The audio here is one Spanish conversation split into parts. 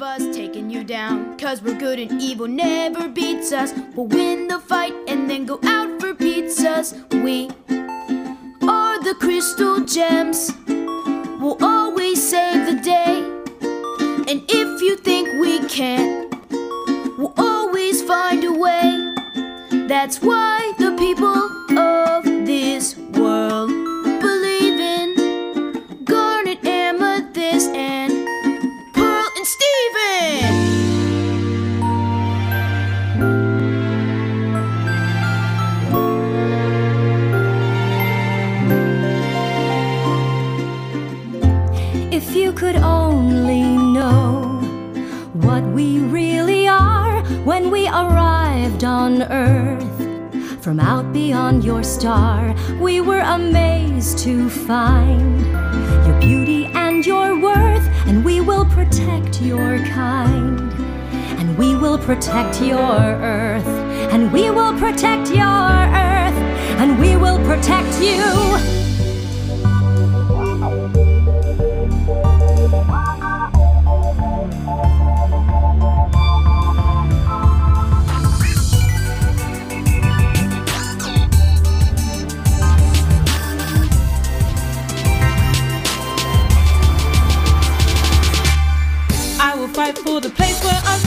of us taking you down. Cause we're good and evil never beats us. We'll win the fight and then go out for pizzas. We are the crystal gems. We'll always save the day. And if you think we can't, we'll always find a way. That's why the people From out beyond your star, we were amazed to find your beauty and your worth, and we will protect your kind. And we will protect your Earth, and we will protect your Earth, and we will protect you.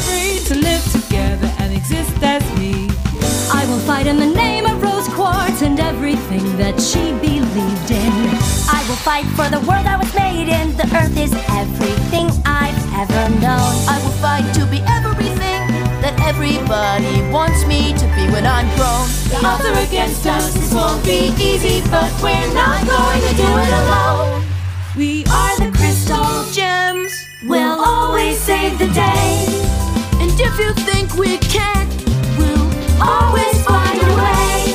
Free to live together and exist as me. I will fight in the name of Rose Quartz and everything that she believed in. I will fight for the world I was made in. The earth is everything I've ever known. I will fight to be everything that everybody wants me to be when I'm grown. The odds are against us, this won't be easy, but we're not going to do it alone. We are the crystal gems. We'll always save the day. And if you think we can't, we'll Always find a way.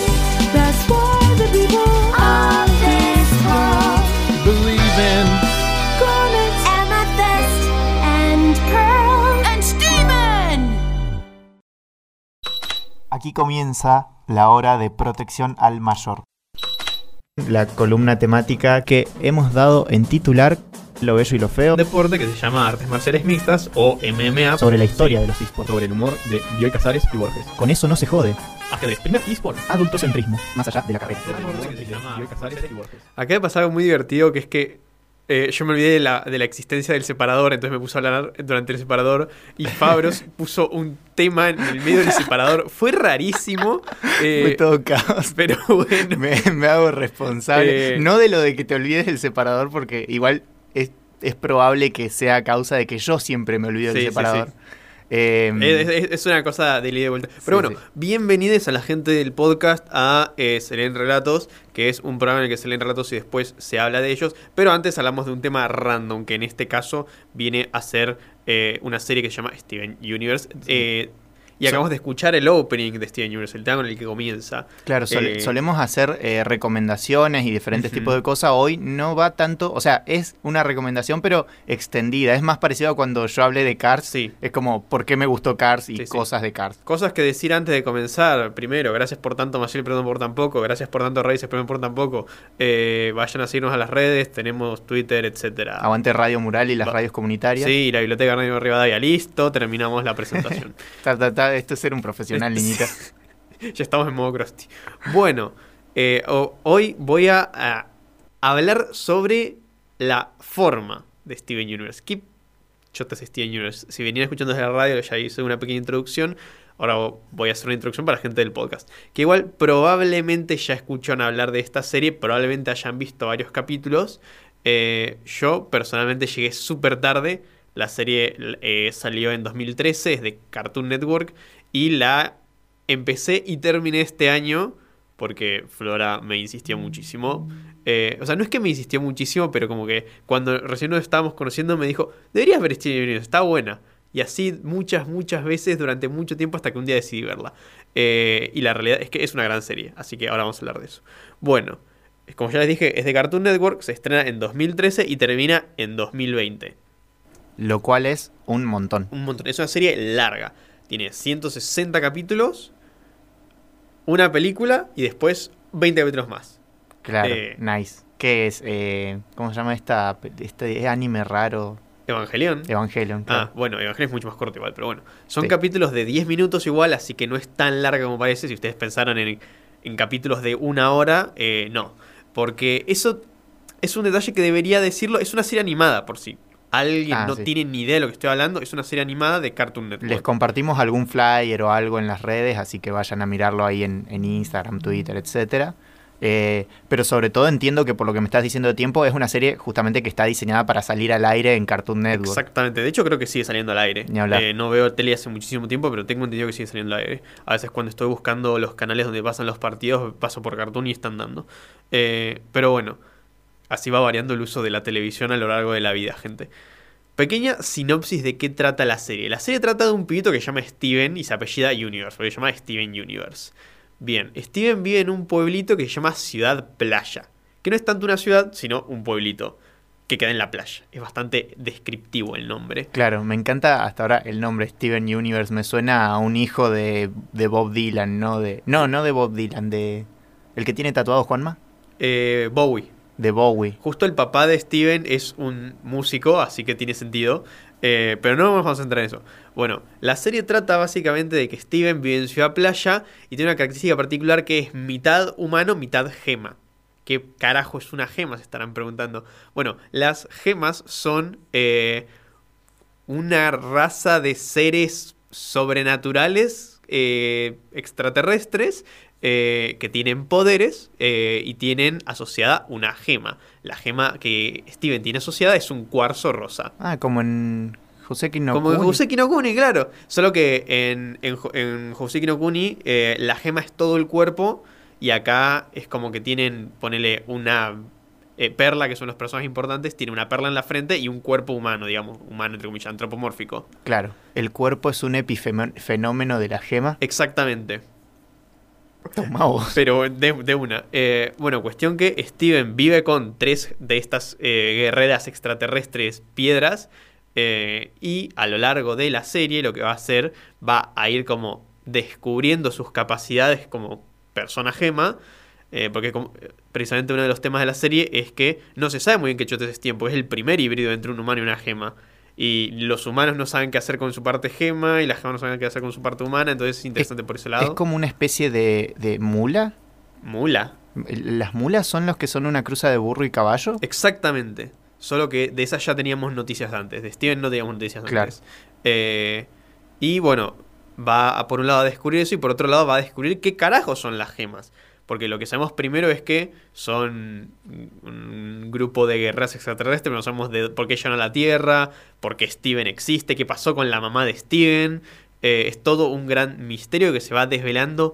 That's why the people Of this world, Believe in. garnets. amethyst and pearl. and Steven! Aquí comienza la hora de protección al mayor. La columna temática que hemos dado en titular Lo bello y lo feo Un deporte que se llama Artes Marciales Mixtas o MMA sobre la historia de los esports. sobre el humor de Bioy Casares y Borges. Con eso no se jode. Ajedrez, primer eSport. Adultocentrismo, más allá de la carrera. Acá me pasa algo muy divertido que es que eh, yo me olvidé de la, de la existencia del separador, entonces me puse a hablar durante el separador y Fabros puso un tema en el medio del separador. Fue rarísimo. eh, Fue todo caos. pero bueno. Me, me hago responsable. Eh. No de lo de que te olvides del separador, porque igual es, probable que sea a causa de que yo siempre me olvido Sí, del separador. sí. Eh, Es, una cosa de de vuelta. Pero bueno, bienvenidos a la gente del podcast a eh, Se leen Relatos, que es un programa en el que se leen relatos y después se habla de ellos. Pero antes hablamos de un tema random, que en este caso viene a ser eh, una serie que se llama Steven Universe. Y So- acabamos de escuchar el opening de Steven Universe, el tema con el que comienza. Claro, Eh, solemos hacer eh, recomendaciones y diferentes tipos de cosas. Hoy no va tanto, o sea, es una recomendación, pero extendida. Es más parecido a cuando yo hablé de Cars. Sí. Es como, ¿por qué me gustó Cars y Sí, sí. cosas de Cars? Cosas que decir antes de comenzar. Primero, gracias por tanto, Maciel, perdón por tan poco. Gracias por tanto, Raíces, perdón por tan poco. Eh, vayan a seguirnos a las redes, tenemos Twitter, etcétera. Aguante Radio Mural y las Va- radios comunitarias. Sí, y la biblioteca Hernando Rivadavia, listo, terminamos la presentación. Ta, ta, ta, esto es ser un profesional, niñita. ya estamos en modo Krusty. Bueno, eh, ho- hoy voy a, a hablar sobre la forma de Steven Universe. ¿Qué chotas es Steven Universe? Si venían escuchando desde la radio, ya hice una pequeña introducción. Ahora vo- voy a hacer una introducción para la gente del podcast. Que igual probablemente ya escuchan hablar de esta serie, probablemente hayan visto varios capítulos. Eh, yo personalmente llegué súper tarde. La serie eh, salió en 2013, es de Cartoon Network. Y la empecé y terminé este año porque Flora me insistió muchísimo. Eh, o sea, no es que me insistió muchísimo, pero como que cuando recién nos estábamos conociendo me dijo, deberías ver Steven Universe, está buena. Y así muchas, muchas veces durante mucho tiempo hasta que un día decidí verla. Eh, y la realidad es que es una gran serie, así que ahora vamos a hablar de eso. Bueno, como ya les dije, es de Cartoon Network, se estrena en 2013 y termina en 2020. Lo cual es un montón. Un montón. Es una serie larga. Tiene 160 capítulos, una película y después 20 capítulos más. Claro, Eh. nice. ¿Qué es? Eh, ¿Cómo se llama esta, este anime raro? Evangelion. Evangelion. Ah, bueno, Evangelion es mucho más corto igual, pero bueno. Son Sí. capítulos de 10 minutos igual, así que no es tan larga como parece. Si ustedes pensaron en, en capítulos de una hora, eh, no. Porque eso es un detalle que debería decirlo. Es una serie animada por si alguien Ah, no sí. tiene ni idea de lo que estoy hablando. Es una serie animada de Cartoon Network. Les compartimos algún flyer o algo en las redes, así que vayan a mirarlo ahí en, en Instagram, Twitter, etcétera. Eh, pero sobre todo entiendo que por lo que me estás diciendo de tiempo, es una serie justamente que está diseñada para salir al aire en Cartoon Network. Exactamente, de hecho creo que sigue saliendo al aire. Eh, no veo tele hace muchísimo tiempo, pero tengo entendido que sigue saliendo al aire. A veces cuando estoy buscando los canales donde pasan los partidos, paso por Cartoon y están dando. Eh, pero bueno, así va variando el uso de la televisión a lo largo de la vida, gente. Pequeña sinopsis de qué trata la serie. La serie trata de un pibito que se llama Steven y se apellida Universe, porque se llama Steven Universe. Bien, Steven vive en un pueblito que se llama Ciudad Playa, que no es tanto una ciudad, sino un pueblito que queda en la playa. Es bastante descriptivo el nombre. Claro, me encanta hasta ahora el nombre Steven Universe. Me suena a un hijo de, de Bob Dylan, ¿no? De, no, no de Bob Dylan, de... ¿El que tiene tatuado Juanma? Eh, Bowie. De Bowie. Justo el papá de Steven es un músico, así que tiene sentido. Eh, pero no vamos a centrar en eso. Bueno, la serie trata básicamente de que Steven vive en Ciudad Playa y tiene una característica particular que es mitad humano, mitad gema. ¿Qué carajo es una gema? Se estarán preguntando. Bueno, las gemas son eh, una raza de seres sobrenaturales, eh, extraterrestres, eh, que tienen poderes eh, y tienen asociada una gema. La gema que Steven tiene asociada es un cuarzo rosa. Ah, como en Joseki no Como en Kuni. Hoseki no Kuni, claro. Solo que en, en, en no Kuni eh, la gema es todo el cuerpo y acá es como que tienen, ponele una eh, perla, que son los personajes importantes, tiene una perla en la frente y un cuerpo humano, digamos, humano entre comillas, antropomórfico. Claro, el cuerpo es un epifenómeno de la gema. Exactamente. Pero de, una. Eh, bueno, cuestión que Steven vive con tres de estas eh, guerreras extraterrestres piedras. eh, y a lo largo de la serie lo que va a hacer va a ir como descubriendo sus capacidades como persona gema. porque precisamente uno de los temas de la serie es que no se sabe muy bien qué chotes es tiempo. Es el primer híbrido entre un humano y una gema. Y los humanos no saben qué hacer con su parte gema y las gemas no saben qué hacer con su parte humana. Entonces es interesante por ese lado. Es como una especie de, de mula. Mula. ¿Las mulas son los que son una cruza de burro y caballo? Exactamente. Solo que de esas ya teníamos noticias antes. De Steven no teníamos noticias Claro. antes. Eh, y bueno, va a por un lado a descubrir eso y por otro lado va a descubrir qué carajos son las gemas. Porque lo que sabemos primero es que son un grupo de guerreras extraterrestres, pero no sabemos de por qué llegan a la Tierra, por qué Steven existe, qué pasó con la mamá de Steven. Eh, es todo un gran misterio que se va desvelando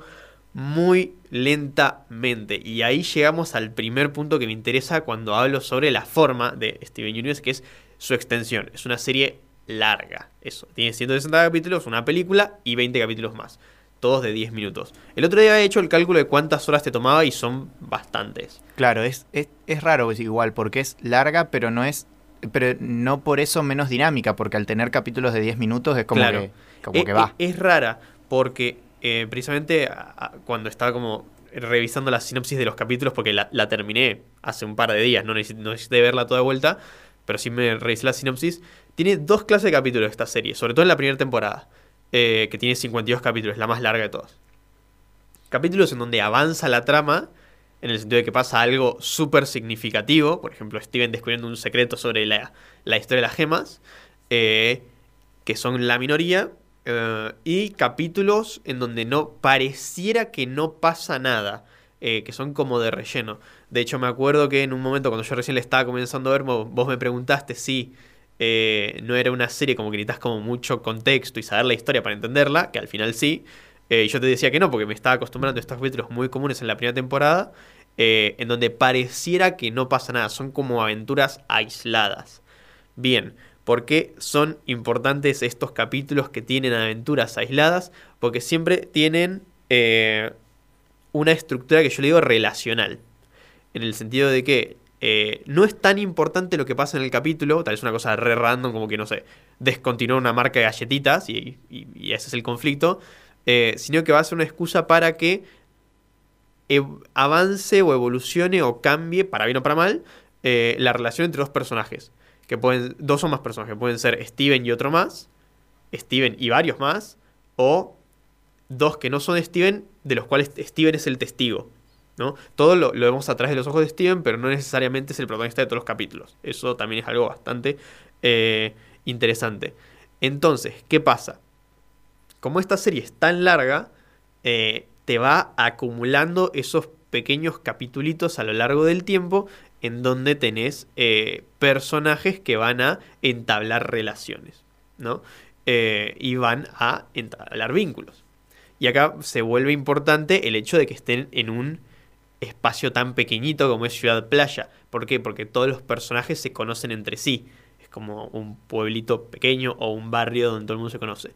muy lentamente. Y ahí llegamos al primer punto que me interesa cuando hablo sobre la forma de Steven Universe, que es su extensión. Es una serie larga. Eso. Tiene 160 capítulos, una película y 20 capítulos más. Todos de 10 minutos. El otro día he hecho el cálculo de cuántas horas te tomaba y son bastantes. Claro, es, es, es raro es igual, porque es larga, pero no es. Pero no por eso menos dinámica, porque al tener capítulos de 10 minutos es como Claro. que, como Eh, que va. eh, Es, rara porque eh, precisamente cuando estaba como revisando la sinopsis de los capítulos, porque la, la terminé hace un par de días, no necesité, no necesité verla toda de vuelta, pero sí me revisé la sinopsis. Tiene dos clases de capítulos esta serie, sobre todo en la primera temporada, eh, que tiene 52 capítulos, la más larga de todas. Capítulos en donde avanza la trama, en el sentido de que pasa algo súper significativo, por ejemplo, Steven descubriendo un secreto sobre la, la historia de las gemas, eh, que son la minoría, eh, y capítulos en donde no pareciera que no pasa nada, que son como de relleno. De hecho, me acuerdo que en un momento cuando yo recién le estaba comenzando a ver, vo- vos me preguntaste si eh, no era una serie como que necesitas como mucho contexto y saber la historia para entenderla, que al final sí. Eh, yo te decía que no, porque me estaba acostumbrando a estos capítulos muy comunes en la primera temporada, eh, en donde pareciera que no pasa nada, son como aventuras aisladas. Bien, ¿por qué son importantes estos capítulos que tienen aventuras aisladas? Porque siempre tienen eh, una estructura que yo le digo relacional. En el sentido de que eh, no es tan importante lo que pasa en el capítulo, tal vez una cosa re random, como que no sé, descontinuar una marca de galletitas y, ese es el conflicto, eh, sino que va a ser una excusa para que avance o evolucione o cambie, para bien o para mal, eh, la relación entre dos personajes. que pueden, dos o más personajes, pueden ser Steven y otro más, Steven y varios más, o dos que no son Steven, de los cuales Steven es el testigo. Todo lo, vemos a través de los ojos de Steven, pero no necesariamente es el protagonista de todos los capítulos. Eso también es algo bastante eh, interesante. Entonces, ¿qué pasa? Como esta serie es tan larga, eh, te va acumulando esos pequeños capitulitos a lo largo del tiempo en donde tenés eh, personajes que van a entablar relaciones, ¿no? Y van a entablar vínculos. Y acá se vuelve importante el hecho de que estén en un espacio tan pequeñito como es Ciudad Playa. ¿Por qué? Porque todos los personajes se conocen entre sí. Es como un pueblito pequeño o un barrio donde todo el mundo se conoce.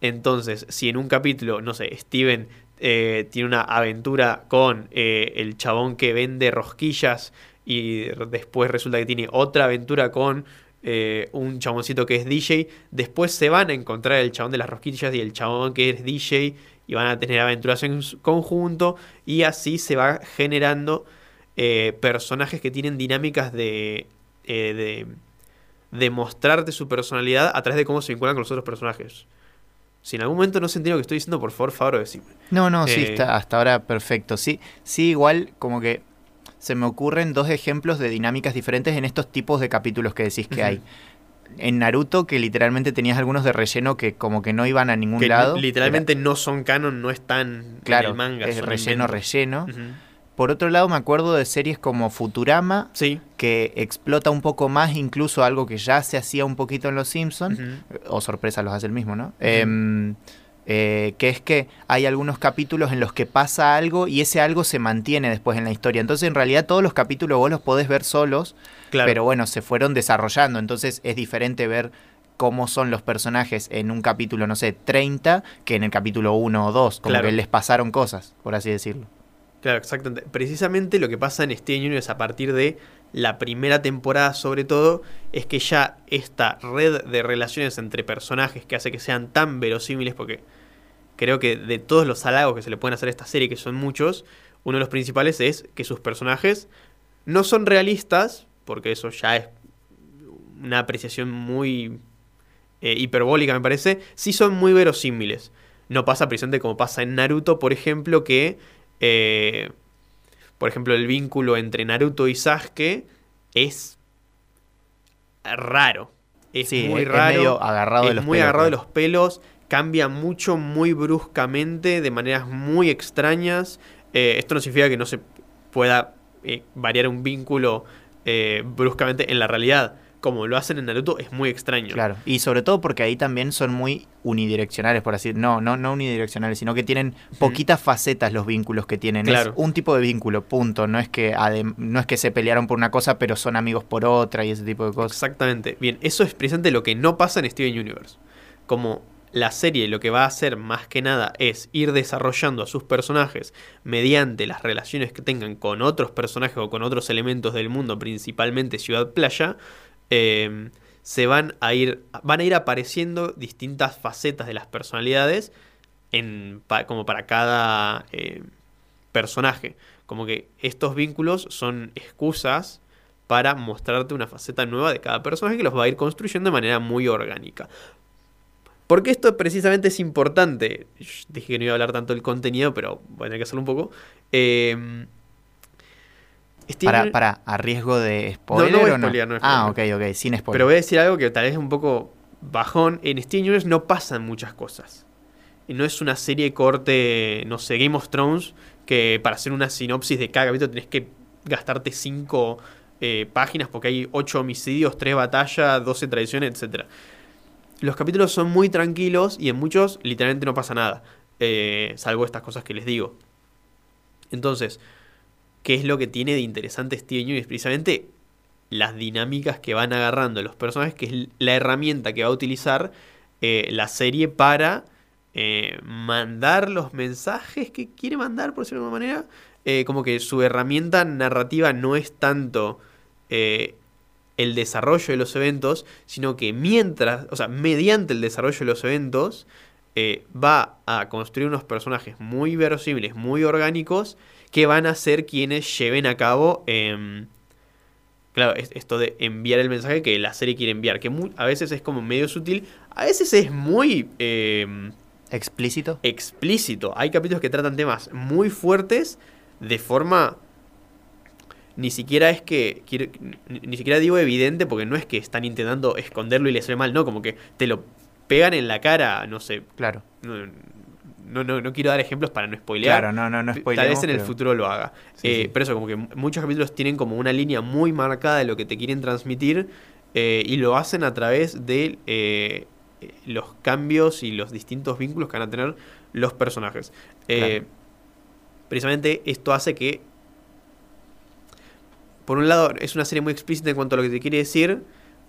Entonces, si en un capítulo, no sé, Steven eh, tiene una aventura con eh, el chabón que vende rosquillas y después resulta que tiene otra aventura con eh, un chaboncito que es DJ, después se van a encontrar el chabón de las rosquillas y el chabón que es DJ y van a tener aventuras en conjunto y así se va generando personajes que tienen dinámicas de, de, de mostrarte su personalidad a través de cómo se vinculan con los otros personajes. Si en algún momento no se entiende lo que estoy diciendo, por favor, Fabro, decime. No, no, sí, Eh, está hasta ahora perfecto. Sí, sí, igual como que se me ocurren dos ejemplos de dinámicas diferentes en estos tipos de capítulos que decís que hay. En Naruto, que literalmente tenías algunos de relleno que como que no iban a ningún Que lado. literalmente no son canon, no están Claro, en el manga. es relleno, relleno. Por otro lado, me acuerdo de series como Futurama, Sí. que explota un poco más incluso algo que ya se hacía un poquito en Los Simpsons. O sorpresa los hace el mismo, ¿no? Eh, que es que hay algunos capítulos en los que pasa algo y ese algo se mantiene después en la historia. Entonces, en realidad, todos los capítulos vos los podés ver solos, Claro. pero bueno, se fueron desarrollando. Entonces, es diferente ver cómo son los personajes en un capítulo, no sé, 30, que en el capítulo 1 o 2. Como Claro. que les pasaron cosas, por así decirlo. Claro, exactamente. Precisamente lo que pasa en Steven Universe a partir de la primera temporada, sobre todo, es que ya esta red de relaciones entre personajes que hace que sean tan verosímiles, porque creo que de todos los halagos que se le pueden hacer a esta serie, que son muchos, uno de los principales es que sus personajes no son realistas, porque eso ya es una apreciación muy eh, hiperbólica, me parece, sí son muy verosímiles. No pasa precisamente como pasa en Naruto, por ejemplo, que, eh, por ejemplo, el vínculo entre Naruto y Sasuke es raro. Es Sí, muy es- raro. medio agarrado de es los muy pelos, agarrado de los pelos. Cambia mucho, muy bruscamente, de maneras muy extrañas. Eh, esto no significa que no se pueda eh, variar un vínculo eh, bruscamente en la realidad. Como lo hacen en Naruto, es muy extraño. Claro. Y sobre todo porque ahí también son muy unidireccionales, por así No, no, no unidireccionales, sino que tienen poquitas facetas los vínculos que tienen. Claro. Es un tipo de vínculo, punto. No es que no es que se pelearon por una cosa, pero son amigos por otra y ese tipo de cosas. Exactamente. Bien, eso es precisamente lo que no pasa en Steven Universe. Como la serie lo que va a hacer más que nada es ir desarrollando a sus personajes mediante las relaciones que tengan con otros personajes o con otros elementos del mundo, principalmente Ciudad Playa, eh, se van a ir van a ir apareciendo distintas facetas de las personalidades en, como para cada eh, personaje. Como que estos vínculos son excusas para mostrarte una faceta nueva de cada personaje que los va a ir construyendo de manera muy orgánica. Porque esto precisamente es importante. Dije que no iba a hablar tanto del contenido, pero voy a tener que hacerlo un poco. Eh, Para, para, a riesgo de spoiler No, no voy a no? no ah, ok, ok, sin spoiler. Pero voy a decir algo que tal vez es un poco bajón. En Steven Universe no pasan muchas cosas. Y no es una serie corte, no sé, Game of Thrones, que para hacer una sinopsis de cada capítulo tenés que gastarte cinco eh, páginas porque hay ocho homicidios, tres batallas, 12 traiciones, etc. Los capítulos son muy tranquilos y en muchos literalmente no pasa nada. eh, salvo estas cosas que les digo. Entonces, ¿qué es lo que tiene de interesante Steven Universe? Precisamente las dinámicas que van agarrando los personajes, que es la herramienta que va a utilizar eh, la serie para eh, mandar los mensajes que quiere mandar, por decirlo de alguna manera. Eh, como que su herramienta narrativa no es tanto el desarrollo de los eventos, sino que mientras, o sea, mediante el desarrollo de los eventos, eh, va a construir unos personajes muy verosímiles, muy orgánicos, que van a ser quienes lleven a cabo em, claro, es esto de enviar el mensaje que la serie quiere enviar, que a veces es como medio sutil, a veces es muy eh, ¿Explícito? explícito. Hay capítulos que tratan temas muy fuertes de forma ni siquiera es que ni, ni siquiera digo evidente porque no es que están intentando esconderlo y les ve mal, no, como que te lo pegan en la cara, no sé, Claro. no, no, no, quiero dar ejemplos para no spoilear. Claro, no, no, no Tal vez en el pero- futuro lo haga. Sí, Eh, sí. Pero eso, como que muchos capítulos tienen como una línea muy marcada de lo que te quieren transmitir eh, y lo hacen a través de eh, los cambios y los distintos vínculos que van a tener los personajes. Claro. Precisamente esto hace que, por un lado, es una serie muy explícita en cuanto a lo que te quiere decir,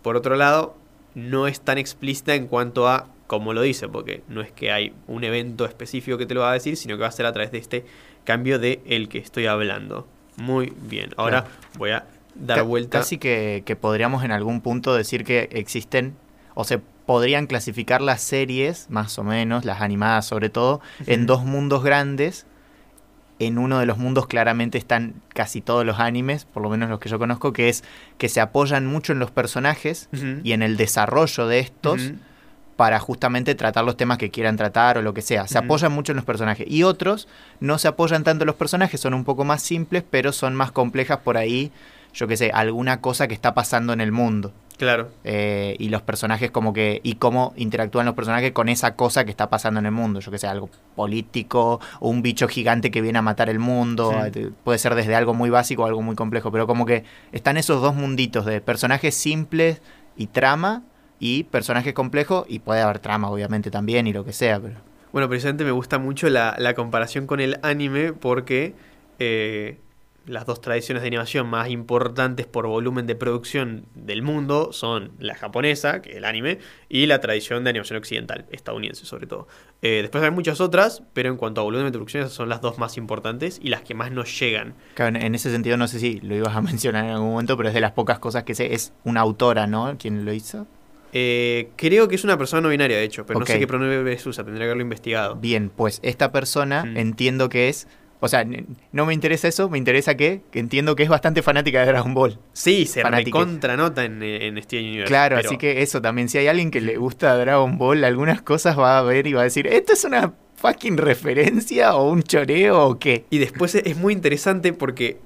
por otro lado, no es tan explícita en cuanto a cómo lo dice, porque no es que hay un evento específico que te lo va a decir, sino que va a ser a través de este cambio de el que estoy hablando. Muy bien. Ahora Claro. voy a dar Ca- vuelta. Casi que, que podríamos en algún punto decir que existen, o se podrían clasificar las series, más o menos, las animadas sobre todo, en dos mundos grandes. En uno de los mundos claramente están casi todos los animes, por lo menos los que yo conozco, que es que se apoyan mucho en los personajes y en el desarrollo de estos para justamente tratar los temas que quieran tratar o lo que sea. Se apoyan mucho en los personajes. Y otros no se apoyan tanto en los personajes, son un poco más simples, pero son más complejas por ahí, yo qué sé, alguna cosa que está pasando en el mundo. Claro. Eh, y los personajes como que, y cómo interactúan los personajes con esa cosa que está pasando en el mundo. Yo que sé, algo político, o un bicho gigante que viene a matar el mundo. Sí. eh, Puede ser desde algo muy básico o algo muy complejo. Pero como que están esos dos munditos de personajes simples y trama, y personajes complejos, y puede haber trama obviamente también, y lo que sea, pero... Bueno, precisamente me gusta mucho la, la comparación con el anime porque eh, las dos tradiciones de animación más importantes por volumen de producción del mundo son la japonesa, que es el anime, y la tradición de animación occidental, estadounidense sobre todo. Eh, después hay muchas otras, pero en cuanto a volumen de producción esas son las dos más importantes y las que más nos llegan. Claro, en- ese sentido, no sé si lo ibas a mencionar en algún momento, pero es de las pocas cosas que sé. Es una autora, ¿no? ¿Quién lo hizo? Eh, creo que es una persona no binaria, de hecho, pero no sé qué pronombre usa, tendría que haberlo investigado. Bien, pues esta persona Mm. entiendo que es. O sea, no me interesa eso, me interesa que, que entiendo que es bastante fanática de Dragon Ball. Sí, se recontranota en, eh, en Steven Universe. Claro, pero- así que eso también. Si hay alguien que le gusta Dragon Ball, algunas cosas va a ver y va a decir: ¿esto es una fucking referencia o un choreo o qué? Y después es es muy interesante porque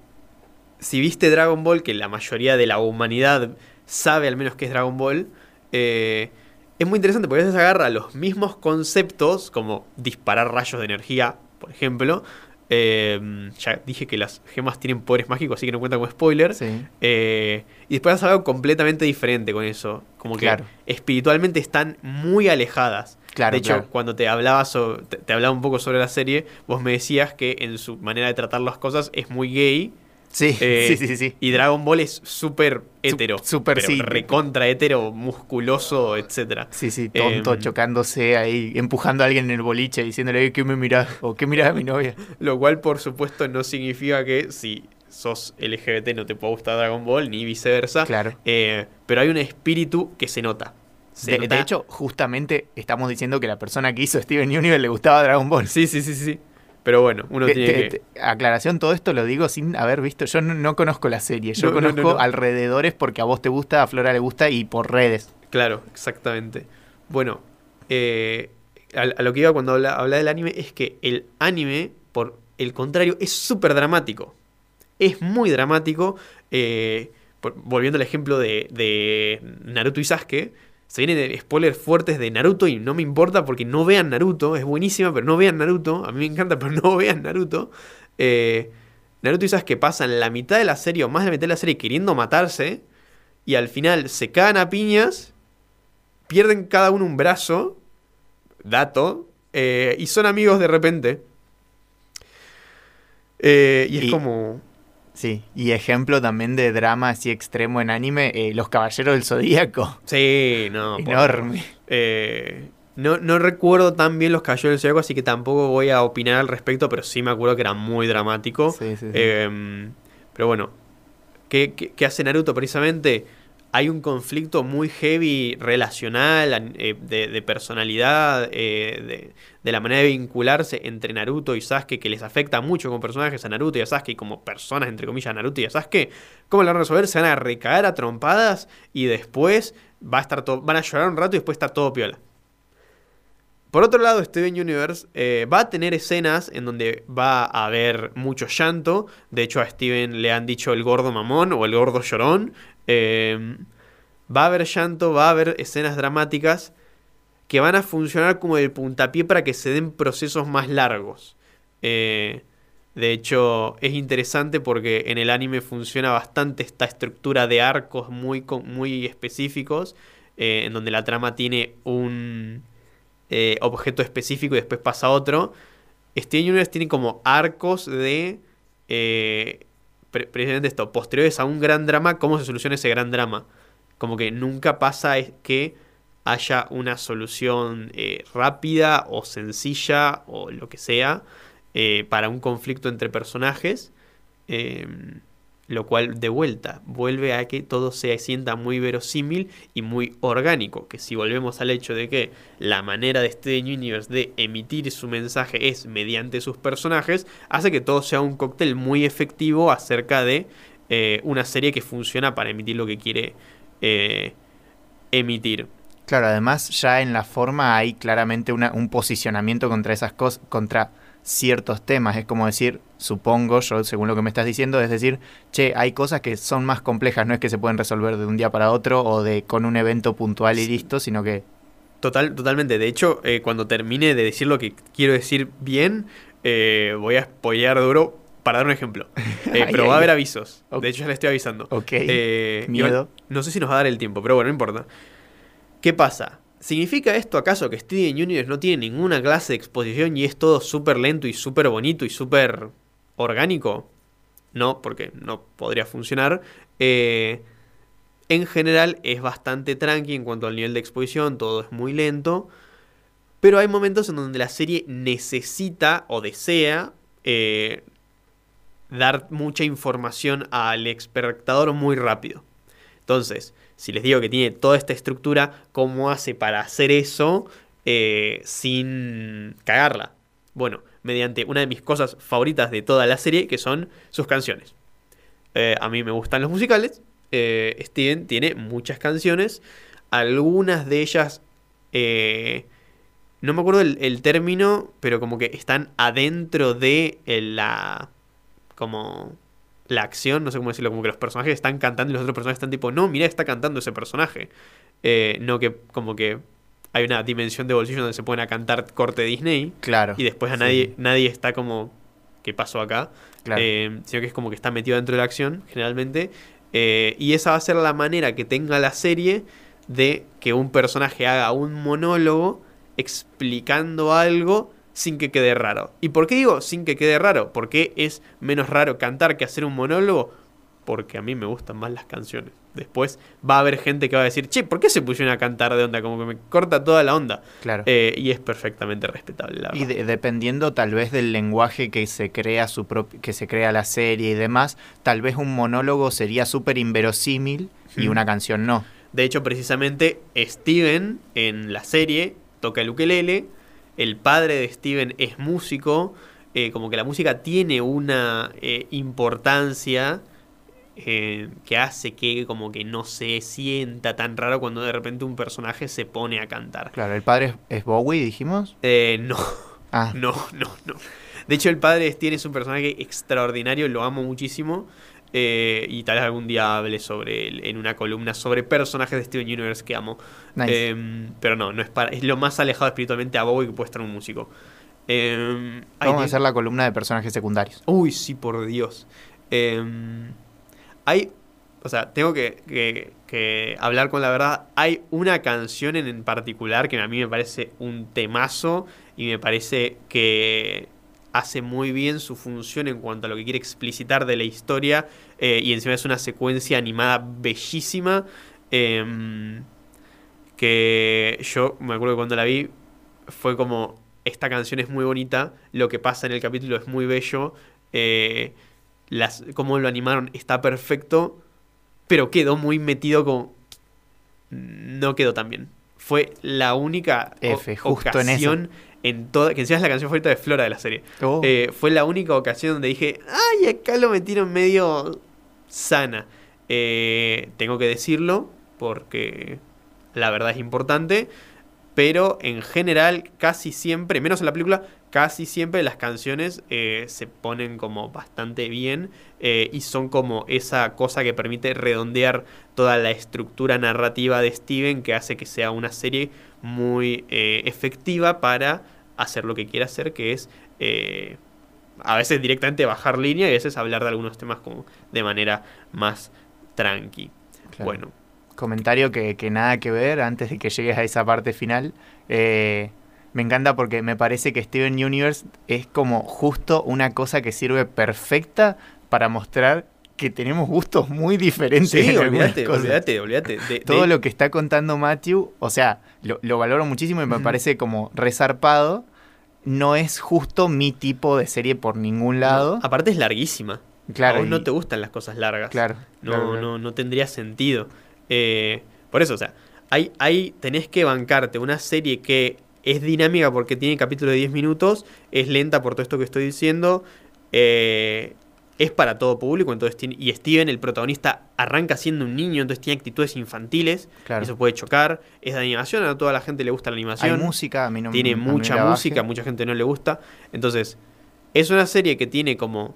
si viste Dragon Ball, que la mayoría de la humanidad sabe al menos que es Dragon Ball, eh, es muy interesante porque a veces agarra los mismos conceptos, como disparar rayos de energía, por ejemplo. Eh, ya dije que las gemas tienen poderes mágicos, así que no cuenta como spoiler. Sí. Eh, y después hace algo completamente diferente con eso. Como que Claro. espiritualmente están muy alejadas. Claro, de hecho, claro. cuando te hablaba, so- te, te hablaba un poco sobre la serie, vos me decías que en su manera de tratar las cosas es muy gay. Sí, eh, sí, sí, sí. Y Dragon Ball es súper hetero. súper sí. Recontra hetero, musculoso, etcétera. Sí, sí, tonto, Em, chocándose ahí, empujando a alguien en el boliche, diciéndole que me mirás o que mirás a mi novia. Lo cual, por supuesto, no significa que si sos LGBT no te pueda gustar Dragon Ball, ni viceversa. Claro. Eh, pero hay un espíritu que se nota. De, nota- de hecho, justamente estamos diciendo que la persona que hizo Steven Universe le gustaba Dragon Ball. Sí, sí, sí, sí. Pero bueno, uno Te- tiene te- que. te- aclaración, todo esto lo digo sin haber visto. Yo no, no conozco la serie, yo No, no, no, conozco no. alrededores porque a vos te gusta, a Flora le gusta y por redes. Claro, exactamente. Bueno, eh, a, a lo que iba cuando habla, habla del anime es que el anime, por el contrario, es súper dramático. Es muy dramático. eh, por- volviendo al ejemplo de, de Naruto y Sasuke, se vienen spoilers fuertes de Naruto y no me importa porque no vean Naruto. Es buenísima, pero no vean Naruto. A mí me encanta, pero no vean Naruto. Eh, Naruto y Sasuke pasan la mitad de la serie o más de la mitad de la serie queriendo matarse. Y al final se cagan a piñas pierden cada uno un brazo, dato, eh, y son amigos de repente. Eh, y es como... Sí, y ejemplo también de drama así extremo en anime, eh, Los Caballeros del Zodíaco. Sí, no. por- Enorme. eh, no, no recuerdo tan bien los Caballeros del Zodiaco, así que tampoco voy a opinar al respecto, pero sí me acuerdo que era muy dramático. Sí, sí, sí. Eh, pero bueno, ¿qué, qué, qué hace Naruto precisamente? Hay un conflicto muy heavy relacional, eh, de, de personalidad, eh, de, la manera de vincularse entre Naruto y Sasuke, que les afecta mucho como personajes a Naruto y a Sasuke, y como personas, entre comillas, a Naruto y a Sasuke. ¿Cómo lo van a resolver? Se van a recaer a trompadas y después va a estar van a llorar un rato y después está todo piola. Por otro lado, Steven Universe eh, va a tener escenas en donde va a haber mucho llanto. De hecho, a Steven le han dicho el gordo mamón o el gordo llorón. Eh, va a haber llanto, va a haber escenas dramáticas que van a funcionar como el puntapié para que se den procesos más largos. Eh, de hecho, es interesante porque en el anime funciona bastante esta estructura de arcos muy, muy específicos, eh, en donde la trama tiene un eh, objeto específico y después pasa otro. Steven Universe tiene como arcos de eh, pre- precisamente esto, posteriores a un gran drama, cómo se soluciona ese gran drama. Como que nunca pasa es que haya una solución eh, rápida o sencilla o lo que sea eh, para un conflicto entre personajes. Lo cual de vuelta vuelve a que todo se sienta muy verosímil y muy orgánico. Que si volvemos al hecho de que la manera de Steven Universe de emitir su mensaje es mediante sus personajes, hace que todo sea un cóctel muy efectivo acerca de eh, una serie que funciona para emitir lo que quiere eh, emitir. Claro, además ya en la forma hay claramente un posicionamiento contra esas cosas, contra ciertos temas. Es como decir, supongo, yo según lo que me estás diciendo, es decir, che, hay cosas que son más complejas, no es que se pueden resolver de un día para otro o de con un evento puntual y listo, sino que Total, totalmente. De hecho, eh, cuando termine de decir lo que quiero decir bien, eh, voy a spoilear duro para dar un ejemplo. Eh, Ay, pero ay, va a haber avisos. De hecho, ya le estoy avisando. Ok. Miedo. igual, no sé si nos va a dar el tiempo, pero bueno, no importa. ¿Qué pasa? ¿Significa esto acaso que Steven Universe no tiene ninguna clase de exposición y es todo súper lento y súper bonito y súper orgánico? No, porque no podría funcionar. Eh, en general es bastante tranqui en cuanto al nivel de exposición, todo es muy lento. Pero hay momentos en donde la serie necesita o desea eh, dar mucha información al espectador muy rápido. Entonces, si les digo que tiene toda esta estructura, ¿cómo hace para hacer eso eh, sin cagarla? Bueno, mediante una de mis cosas favoritas de toda la serie, que son sus canciones. Eh, a mí me gustan los musicales. eh, Steven tiene muchas canciones. Algunas de ellas... no me acuerdo el, término, pero como que están adentro de la... Como... La acción, no sé cómo decirlo, como que los personajes están cantando y los otros personajes están tipo, no, mira, está cantando ese personaje. Eh, no que como que hay una dimensión de bolsillo donde se pueden a cantar corte Disney claro. y después a sí, nadie, nadie está como, ¿qué pasó acá? claro. Eh, sino que es como que está metido dentro de la acción, generalmente. Eh, y esa va a ser la manera que tenga la serie de que un personaje haga un monólogo explicando algo sin que quede raro. ¿Y por qué digo sin que quede raro? Porque es menos raro cantar que hacer un monólogo. Porque a mí me gustan más las canciones. Después va a haber gente que va a decir, che, ¿por qué se pusieron a cantar de onda? Como que me corta toda la onda. claro. Eh, y es perfectamente respetable, la Y de- dependiendo tal vez del lenguaje que se crea su que se crea la serie y demás, tal vez un monólogo sería súper inverosímil y Hmm. una canción no. De hecho, precisamente Steven en la serie toca el ukelele. El padre de Steven es músico. eh, como que la música tiene una eh, importancia eh, que hace que como que no se sienta tan raro cuando de repente un personaje se pone a cantar. Claro, el padre es, Bowie, dijimos. Eh, no, Ah, no, no, no. De hecho, el padre de Steven es un personaje extraordinario, lo amo muchísimo. Eh, y tal vez algún día hable sobre él en una columna sobre personajes de Steven Universe que amo. nice. Eh, pero no, no es para. Es lo más alejado espiritualmente a Bowie que puede estar un músico. Eh, Vamos a de- hacer la columna de personajes secundarios. Uy, sí, por Dios. Eh, hay. O sea, tengo que, que- que hablar con la verdad. Hay una canción en, en particular que a mí me parece un temazo y me parece que hace muy bien su función en cuanto a lo que quiere explicitar de la historia. eh, y encima es una secuencia animada bellísima. em, que yo me acuerdo que cuando la vi fue como esta canción es muy bonita, lo que pasa en el capítulo es muy bello, eh, las, cómo lo animaron está perfecto, pero quedó muy metido con no quedó tan bien. Fue la única F, justo en en toda. Que encima es la canción favorita de Flora de la serie. Oh. Eh, fue la única ocasión donde dije, ay, acá lo metieron medio sana. Eh, tengo que decirlo porque la verdad es importante. Pero en general, casi siempre, menos en la película, casi siempre las canciones eh, se ponen como bastante bien eh, y son como esa cosa que permite redondear toda la estructura narrativa de Steven que hace que sea una serie muy eh, efectiva para hacer lo que quiere hacer, que es eh, a veces directamente bajar línea y a veces hablar de algunos temas como de manera más tranqui. Claro. Bueno, Comentario que, que nada que ver antes de que llegues a esa parte final. Eh, me encanta porque me parece que Steven Universe es como justo una cosa que sirve perfecta para mostrar que tenemos gustos muy diferentes. sí, olvídate, olvídate, olvídate. De- Todo de- lo que está contando Matthew, o sea, lo, lo valoro muchísimo y me parece como resarpado. No es justo mi tipo de serie por ningún lado. Aparte es larguísima. Claro, a vos no te gustan las cosas largas. Claro, No, claro, claro. no, no tendría sentido. Eh, por eso, o sea, hay, hay, tenés que bancarte una serie que es dinámica porque tiene capítulos de 10 minutos, es lenta por todo esto que estoy diciendo, eh, es para todo público, entonces tiene, y Steven, el protagonista, arranca siendo un niño, entonces tiene actitudes infantiles, Claro. eso puede chocar, es de animación, a toda la gente le gusta la Hay animación música, a mí no tiene a mí mucha baje. música, mucha gente no le gusta. Entonces, es una serie que tiene como.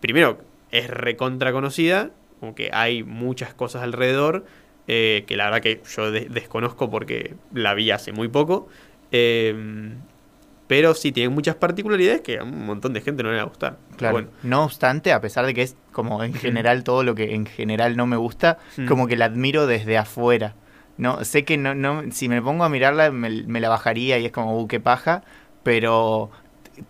Primero, es recontra conocida, como que hay muchas cosas alrededor, eh, que la verdad que yo de- desconozco porque la vi hace muy poco. eh, pero sí, tiene muchas particularidades que a un montón de gente no le va a gustar. Claro. Bueno, No obstante, a pesar de que es como en general todo lo que en general no me gusta, Mm. como que la admiro desde afuera. No, sé que no, no, si me pongo a mirarla me, me la bajaría y es como, uh, qué paja, pero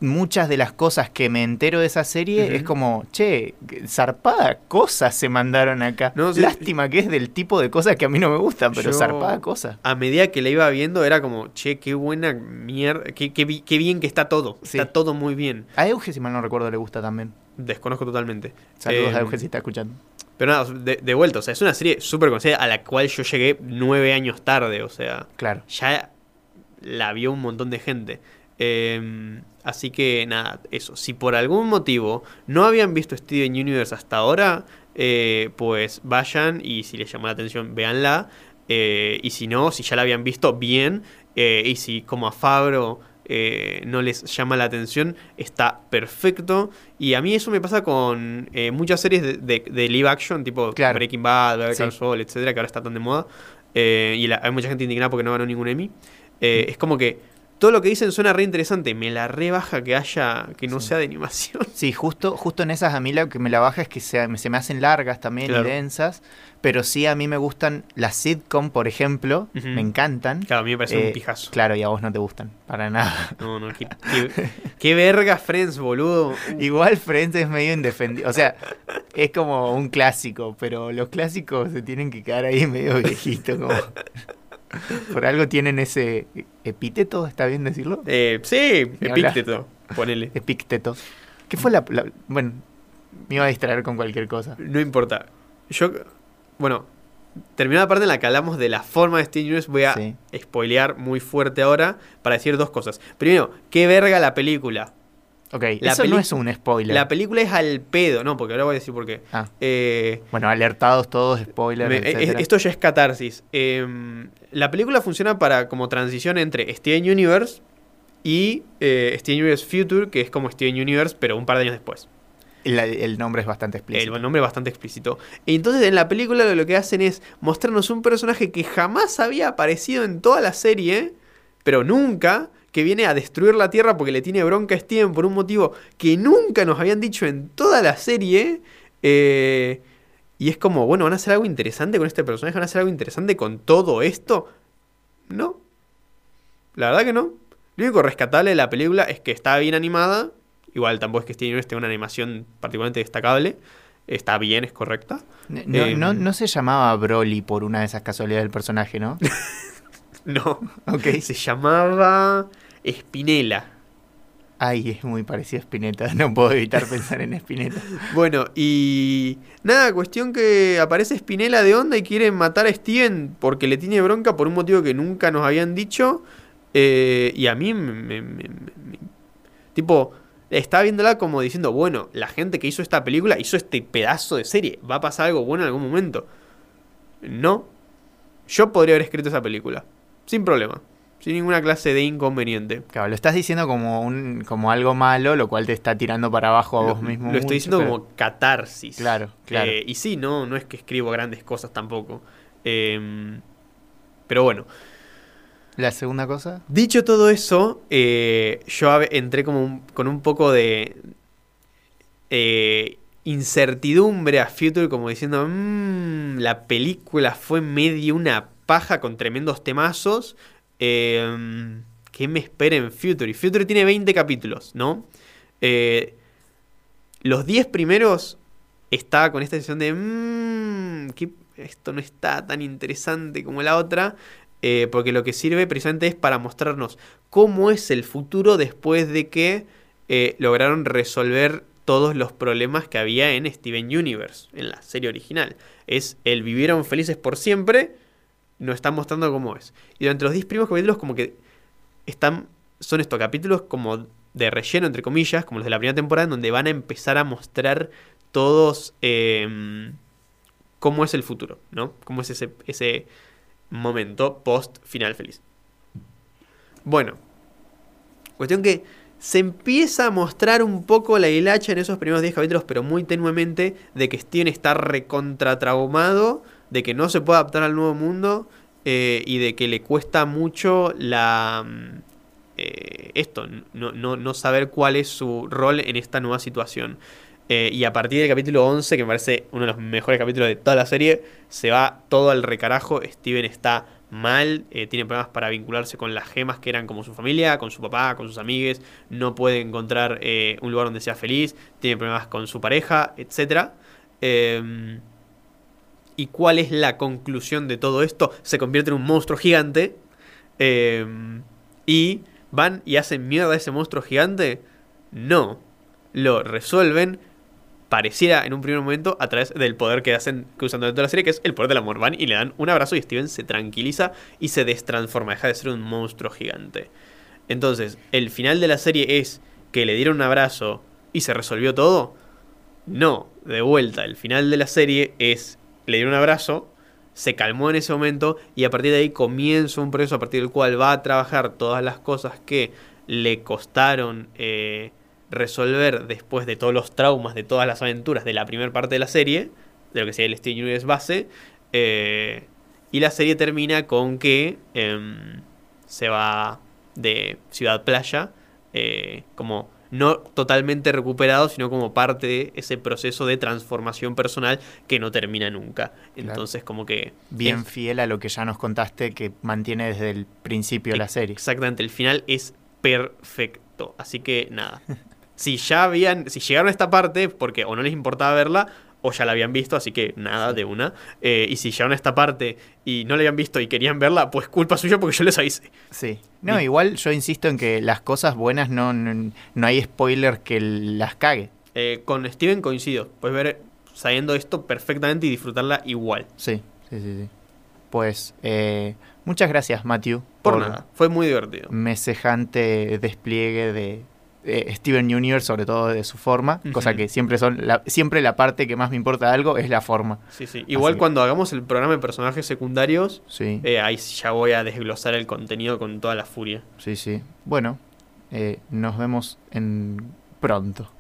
muchas de las cosas que me entero de esa serie es como, che, zarpada cosas se mandaron acá. No, sí. Lástima que es del tipo de cosas que a mí no me gustan, pero Yo- zarpada cosas. a medida que la iba viendo era como, che, qué buena mierda, qué, qué bi- qué bien que está todo. Sí. Está todo muy bien. A Euge, si mal no recuerdo, le gusta también. Desconozco totalmente. Saludos Eh, a Euge si está escuchando. Pero nada, de, de vuelta, o sea, es una serie súper conocida a la cual yo llegué nueve años tarde, o sea, Claro. ya la vio un montón de gente. Eh, así que nada, eso. Si por algún motivo no habían visto Steven Universe hasta ahora, eh, pues vayan y si les llamó la atención, véanla. Eh, y si no, si ya la habían visto, bien. Eh, y si como a Fabro no les llama la atención, está perfecto. Y a mí eso me pasa con muchas series de, de- de live action, tipo Claro. Breaking Bad, Better Call Sí. Saul, etcétera, que ahora está tan de moda. Y la- hay mucha gente indignada porque no ganó ningún Emmy. Eh, es como que todo lo que dicen suena re interesante. Me la rebaja que haya, que no Sí. sea de animación. Sí, justo, justo en esas a mí lo que me la baja es que se, se me hacen largas también Claro. y densas, pero sí a mí me gustan las sitcom, por ejemplo, me encantan. Claro, a mí me parece Eh, un pijazo. Claro, y a vos no te gustan, para nada. No, no, qué, qué- qué verga Friends, boludo. Igual Friends es medio indefendible, o sea, es como un clásico, pero los clásicos se tienen que quedar ahí medio viejitos, como... Por algo tienen ese epíteto, ¿está bien decirlo? Eh, sí, epícteto, ponele. Epícteto. ¿Qué fue la, la- Bueno, me iba a distraer con cualquier cosa. No importa. Yo, bueno, terminada la parte en la que hablamos de la forma de Steven Universe, voy a Sí. spoilear muy fuerte ahora para decir dos cosas. Primero, qué verga la película. Ok, La eso no es un spoiler. La película es al pedo, no, porque ahora voy a decir por qué. Ah. Eh, Bueno, alertados todos, spoiler, Me- eh, esto ya es catarsis. Eh, la película funciona para como transición entre Steven Universe y eh, Steven Universe Future, que es como Steven Universe, pero un par de años después. La- el nombre es bastante explícito. El nombre es bastante explícito. Y entonces en la película lo, lo que hacen es mostrarnos un personaje que jamás había aparecido en toda la serie, pero nunca, que viene a destruir la Tierra porque le tiene bronca a Steven por un motivo que nunca nos habían dicho en toda la serie. Eh, y es como, bueno, ¿van a hacer algo interesante con este personaje? ¿Van a hacer algo interesante con todo esto? No. La verdad que no. Lo único rescatable de la película es que está bien animada. Igual tampoco es que Steven Universe tenga una animación particularmente destacable. Está bien, es correcta. No, Eh, no, no se llamaba Broly por una de esas casualidades del personaje, ¿no? No. ok. Se llamaba Spinella. Ay, es muy parecido a Spinetta. No puedo evitar pensar en Spinetta. Bueno, y nada, cuestión que aparece Spinella de onda y quiere matar a Steven porque le tiene bronca por un motivo que nunca nos habían dicho. Eh, y a mí me, me- me- Tipo, estaba viéndola como diciendo, bueno, la gente que hizo esta película hizo este pedazo de serie. ¿Va a pasar algo bueno en algún momento? No. Yo podría haber escrito esa película. Sin problema. Sin ninguna clase de inconveniente. Claro, lo estás diciendo como un como algo malo, lo cual te está tirando para abajo a Lo, vos mismo. lo estoy diciendo pero- como catarsis. Claro, claro. Eh, y sí, no, no es que escribo grandes cosas tampoco. Em, pero bueno, La segunda cosa. dicho todo eso, eh, yo entré como un- con un poco de eh, incertidumbre a Future, como diciendo, "Mm, la película fue medio una paja con tremendos temazos. Em, ¿Qué me espera en Future? Y Future tiene 20 capítulos, ¿no? Eh, los 10 primeros estaba con esta sensación de, "Mm, que esto no está tan interesante como la otra, eh, porque lo que sirve precisamente es para mostrarnos cómo es el futuro después de que eh, lograron resolver todos los problemas que había en Steven Universe, en la serie original. Es el vivieron felices por siempre, nos están mostrando cómo es. Y durante los 10 primeros capítulos como que están, son estos capítulos como de relleno, entre comillas, como los de la primera temporada, en donde van a empezar a mostrar todos eh, cómo es el futuro, ¿no? Cómo es ese, ese momento post final feliz. Bueno, cuestión que se empieza a mostrar un poco la hilacha en esos primeros 10 capítulos, pero muy tenuemente, de que Steven está recontratraumado, de que no se puede adaptar al nuevo mundo eh, y de que le cuesta mucho la mm, eh, esto, no, no, no saber cuál es su rol en esta nueva situación. Eh, y a partir del capítulo 11, que me parece uno de los mejores capítulos de toda la serie, se va todo al recarajo. Steven está mal, tiene problemas para vincularse con las gemas que eran como su familia, con su papá, con sus amigues, no puede encontrar un lugar donde sea feliz, tiene problemas con su pareja, etc. Eh, ¿Y cuál es la conclusión de todo esto? Se convierte en un monstruo gigante. eh, y van y hacen mierda a ese monstruo gigante. No. Lo resuelven. Pareciera en un primer momento a través del poder que hacen que usan durante toda la serie, que es el poder del amor. Van y le dan un abrazo y Steven se tranquiliza y se destransforma. Deja de ser un monstruo gigante. Entonces, el final de la serie es que le dieron un abrazo y se resolvió todo. No, de vuelta, el final de la serie es le dieron un abrazo, se calmó en ese momento y a partir de ahí comienza un proceso a partir del cual va a trabajar todas las cosas que le costaron eh, resolver después de todos los traumas, de todas las aventuras de la primera parte de la serie, de lo que sería el Steven Universe base, eh, y la serie termina con que em, se va de Ciudad Playa eh, como no totalmente recuperado, sino como parte de ese proceso de transformación personal que no termina nunca. Entonces, como que... Bien es- fiel a lo que ya nos contaste que mantiene desde el principio la serie. Exactamente, el final es perfecto. Así que nada. si ya habían, si llegaron a esta parte, porque o no les importaba verla, o ya la habían visto, así que nada, de una. Eh, y si llegaron a esta parte y no la habían visto y querían verla, pues culpa suya porque yo les avisé. Sí. No, igual yo insisto en que las cosas buenas no, no, no hay spoiler que las cague. Eh, con Steven coincido. Puedes ver sabiendo esto perfectamente y disfrutarla igual. Sí, sí, sí, sí. Pues eh, muchas gracias, Matthew. Por nada. Fue muy divertido. Mesejante despliegue de eh, Steven Universe, sobre todo de su forma, cosa que siempre son la, siempre la parte que más me importa de algo es la forma. Sí, sí. Igual Así que- cuando hagamos el programa de personajes secundarios, Sí, eh, ahí ya voy a desglosar el contenido con toda la furia. sí, sí. Bueno, eh, nos vemos en pronto.